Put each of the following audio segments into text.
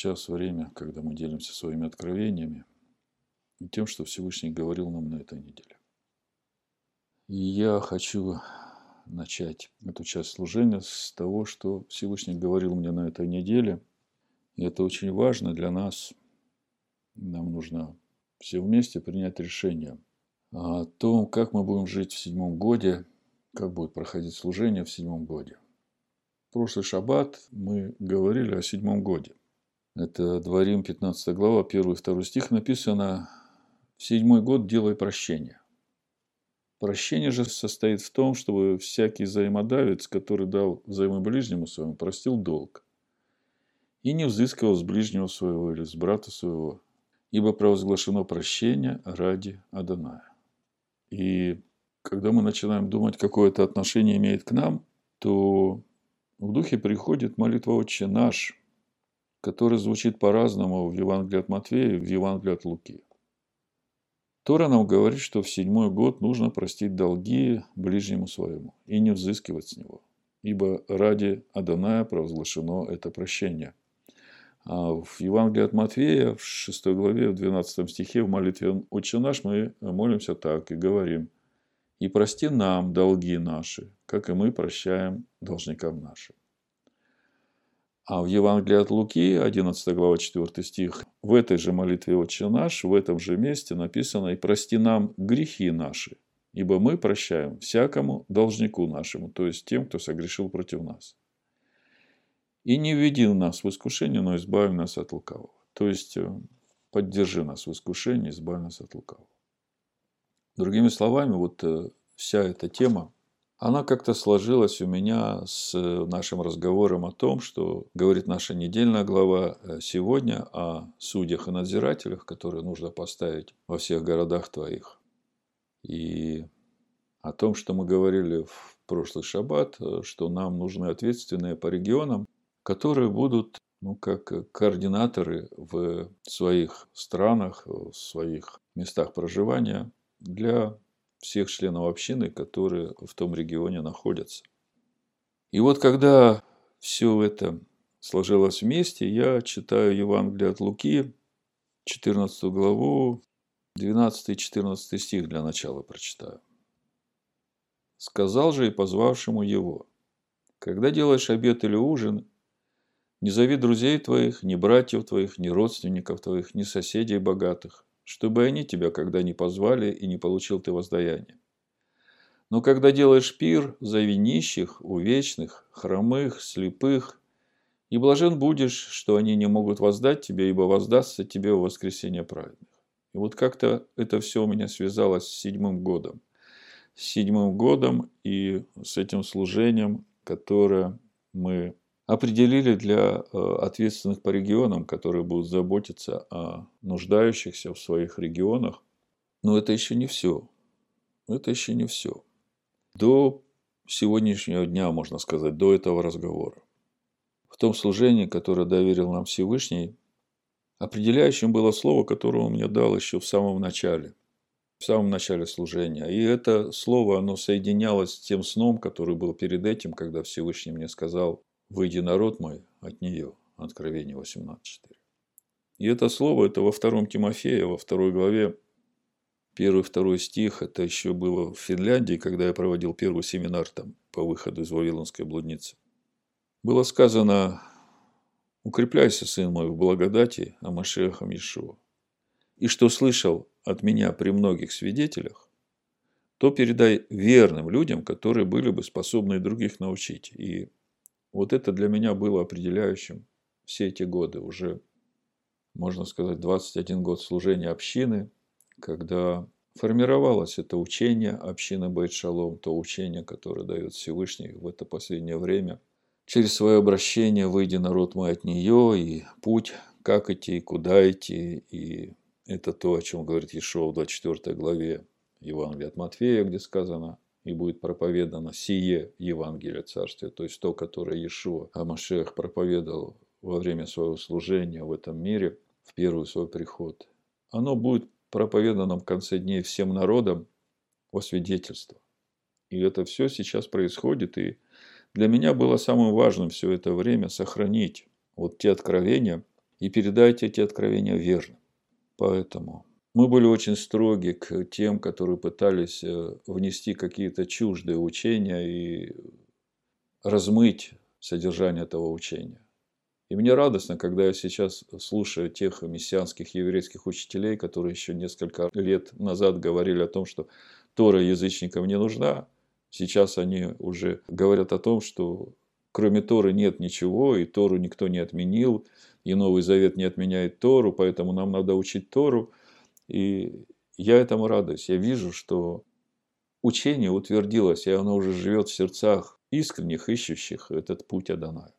сейчас время, когда мы делимся своими откровениями и тем, что Всевышний говорил нам на этой неделе. И я хочу начать эту часть служения с того, что Всевышний говорил мне на этой неделе. И это очень важно для нас. Нам нужно все вместе принять решение о том, как мы будем жить в седьмом годе, как будет проходить служение в седьмом годе. В прошлый шаббат мы говорили о седьмом годе. Это Дворим, 15 глава, 1 и 2 стих написано «В седьмой год делай прощение». Прощение же состоит в том, чтобы всякий взаимодавец, который дал взаимоближнему своему, простил долг и не взыскивал с ближнего своего или с брата своего, ибо провозглашено прощение ради Аданая. И когда мы начинаем думать, какое это отношение имеет к нам, то в духе приходит молитва «Отче наш», который звучит по-разному в Евангелии от Матвея и в Евангелии от Луки. Тора нам говорит, что в седьмой год нужно простить долги ближнему своему и не взыскивать с него, ибо ради Аданая провозглашено это прощение. А в Евангелии от Матвея, в 6 главе, в 12 стихе, в молитве «Отче наш» мы молимся так и говорим «И прости нам долги наши, как и мы прощаем должникам нашим». А в Евангелии от Луки, 11 глава, 4 стих, в этой же молитве «Отче наш», в этом же месте написано «И прости нам грехи наши, ибо мы прощаем всякому должнику нашему», то есть тем, кто согрешил против нас. И не введи нас в искушение, но избави нас от лукавого. То есть, э, поддержи нас в искушении, избави нас от лукавого. Другими словами, вот э, вся эта тема, она как-то сложилась у меня с э, нашим разговором о том, что говорит наша недельная глава сегодня о судьях и надзирателях, которые нужно поставить во всех городах твоих. И о том, что мы говорили в прошлый шаббат, что нам нужны ответственные по регионам, которые будут ну, как координаторы в своих странах, в своих местах проживания для всех членов общины, которые в том регионе находятся. И вот когда все это сложилось вместе, я читаю Евангелие от Луки, 14 главу, 12-14 стих для начала прочитаю. «Сказал же и позвавшему его, когда делаешь обед или ужин, не зови друзей твоих, ни братьев твоих, ни родственников твоих, ни соседей богатых, чтобы они тебя когда не позвали и не получил ты воздаяние. Но когда делаешь пир, зови нищих, увечных, хромых, слепых, и блажен будешь, что они не могут воздать тебе, ибо воздастся тебе в воскресенье праведных. И вот как-то это все у меня связалось с седьмым годом. С седьмым годом и с этим служением, которое мы определили для э, ответственных по регионам, которые будут заботиться о нуждающихся в своих регионах. Но это еще не все. Это еще не все. До сегодняшнего дня, можно сказать, до этого разговора. В том служении, которое доверил нам Всевышний, определяющим было слово, которое он мне дал еще в самом начале. В самом начале служения. И это слово, оно соединялось с тем сном, который был перед этим, когда Всевышний мне сказал, «Выйди, народ мой, от нее». Откровение 18.4. И это слово, это во втором Тимофея, во второй главе, первый, второй стих, это еще было в Финляндии, когда я проводил первый семинар там по выходу из Вавилонской блудницы. Было сказано, укрепляйся, сын мой, в благодати о Машехам Иешуа. И что слышал от меня при многих свидетелях, то передай верным людям, которые были бы способны других научить. И вот это для меня было определяющим все эти годы. Уже, можно сказать, 21 год служения общины, когда формировалось это учение общины Байт-Шалом, то учение, которое дает Всевышний в это последнее время. Через свое обращение «Выйди, народ мой, от нее» и путь, как идти, и куда идти. И это то, о чем говорит Ешова в 24 главе Евангелия от Матфея, где сказано – и будет проповедано сие Евангелие Царствия, то есть то, которое Иешуа Амашех проповедовал во время своего служения в этом мире, в первый свой приход, оно будет проповедано в конце дней всем народам во свидетельство. И это все сейчас происходит, и для меня было самым важным все это время сохранить вот те откровения и передайте эти откровения верно. Поэтому мы были очень строги к тем, которые пытались э, внести какие-то чуждые учения и размыть содержание этого учения. И мне радостно, когда я сейчас слушаю тех мессианских еврейских учителей, которые еще несколько лет назад говорили о том, что Тора язычникам не нужна. Сейчас они уже говорят о том, что кроме Торы нет ничего, и Тору никто не отменил, и Новый Завет не отменяет Тору, поэтому нам надо учить Тору. И я этому радуюсь. Я вижу, что учение утвердилось, и оно уже живет в сердцах искренних, ищущих этот путь Адоная.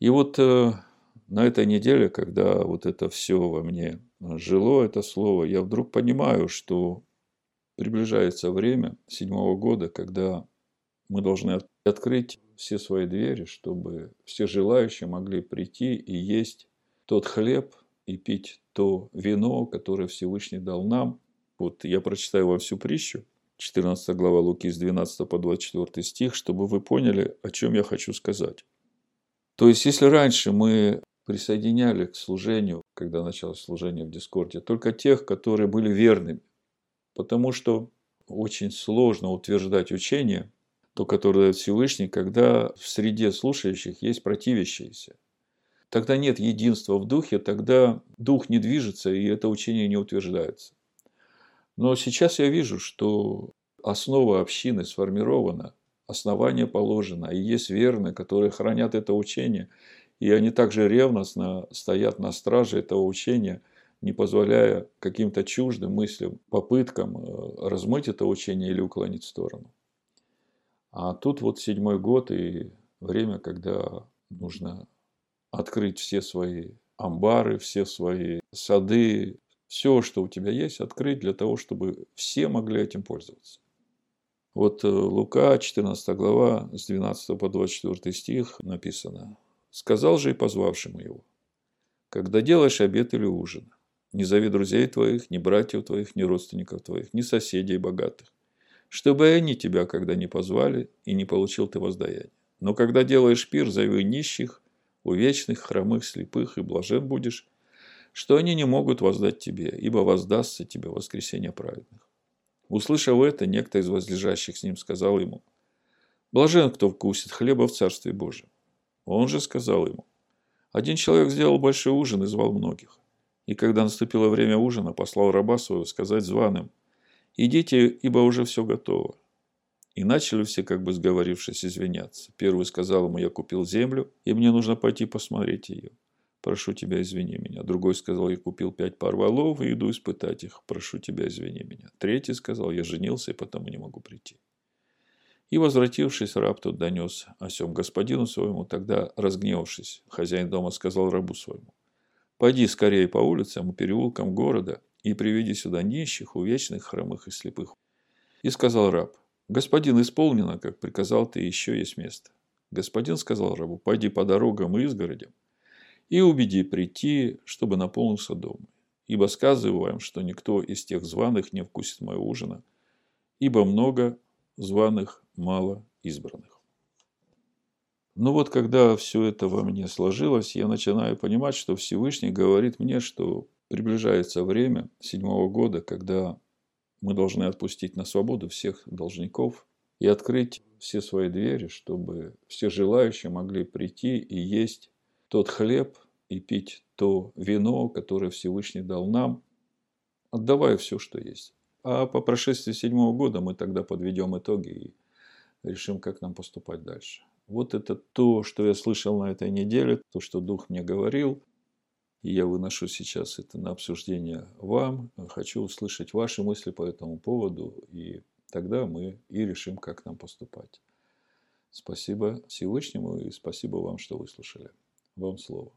И вот э, на этой неделе, когда вот это все во мне жило, это слово, я вдруг понимаю, что приближается время седьмого года, когда мы должны открыть все свои двери, чтобы все желающие могли прийти и есть тот хлеб и пить то вино, которое Всевышний дал нам. Вот я прочитаю вам всю притчу, 14 глава Луки с 12 по 24 стих, чтобы вы поняли, о чем я хочу сказать. То есть, если раньше мы присоединяли к служению, когда началось служение в Дискорде, только тех, которые были верными, потому что очень сложно утверждать учение, то, которое дает Всевышний, когда в среде слушающих есть противящиеся. Тогда нет единства в духе, тогда дух не движется, и это учение не утверждается. Но сейчас я вижу, что основа общины сформирована, основание положено, и есть верные, которые хранят это учение, и они также ревностно стоят на страже этого учения, не позволяя каким-то чуждым мыслям, попыткам э, размыть это учение или уклонить в сторону. А тут вот седьмой год и время, когда нужно открыть все свои амбары, все свои сады, все, что у тебя есть, открыть для того, чтобы все могли этим пользоваться. Вот э, Лука, 14 глава, с 12 по 24 стих написано. «Сказал же и позвавшему его, когда делаешь обед или ужин, не зови друзей твоих, ни братьев твоих, ни родственников твоих, ни соседей богатых, чтобы они тебя, когда не позвали, и не получил ты воздаяние. Но когда делаешь пир, зови нищих, увечных, хромых, слепых, и блажен будешь, что они не могут воздать тебе, ибо воздастся тебе воскресение праведных. Услышав это, некто из возлежащих с ним сказал ему, «Блажен, кто вкусит хлеба в Царстве Божьем». Он же сказал ему, «Один человек сделал большой ужин и звал многих. И когда наступило время ужина, послал раба своего сказать званым, «Идите, ибо уже все готово». И начали все, как бы сговорившись, извиняться. Первый сказал ему, «Я купил землю, и мне нужно пойти посмотреть ее прошу тебя, извини меня. Другой сказал, я купил пять пар валов и иду испытать их, прошу тебя, извини меня. Третий сказал, я женился и потому не могу прийти. И, возвратившись, раб тот донес о сем господину своему, тогда, разгневавшись, хозяин дома сказал рабу своему, «Пойди скорее по улицам и переулкам города и приведи сюда нищих, увечных, хромых и слепых». И сказал раб, «Господин, исполнено, как приказал ты, еще есть место». Господин сказал рабу, «Пойди по дорогам и изгородям, и убеди прийти, чтобы наполнился дом. Ибо сказываю вам, что никто из тех званых не вкусит моего ужина, ибо много званых, мало избранных. Ну вот, когда все это во мне сложилось, я начинаю понимать, что Всевышний говорит мне, что приближается время седьмого года, когда мы должны отпустить на свободу всех должников и открыть все свои двери, чтобы все желающие могли прийти и есть тот хлеб и пить то вино, которое Всевышний дал нам, отдавая все, что есть. А по прошествии седьмого года мы тогда подведем итоги и решим, как нам поступать дальше. Вот это то, что я слышал на этой неделе, то, что Дух мне говорил. И я выношу сейчас это на обсуждение вам. Хочу услышать ваши мысли по этому поводу. И тогда мы и решим, как нам поступать. Спасибо Всевышнему и спасибо вам, что выслушали. Вам слово.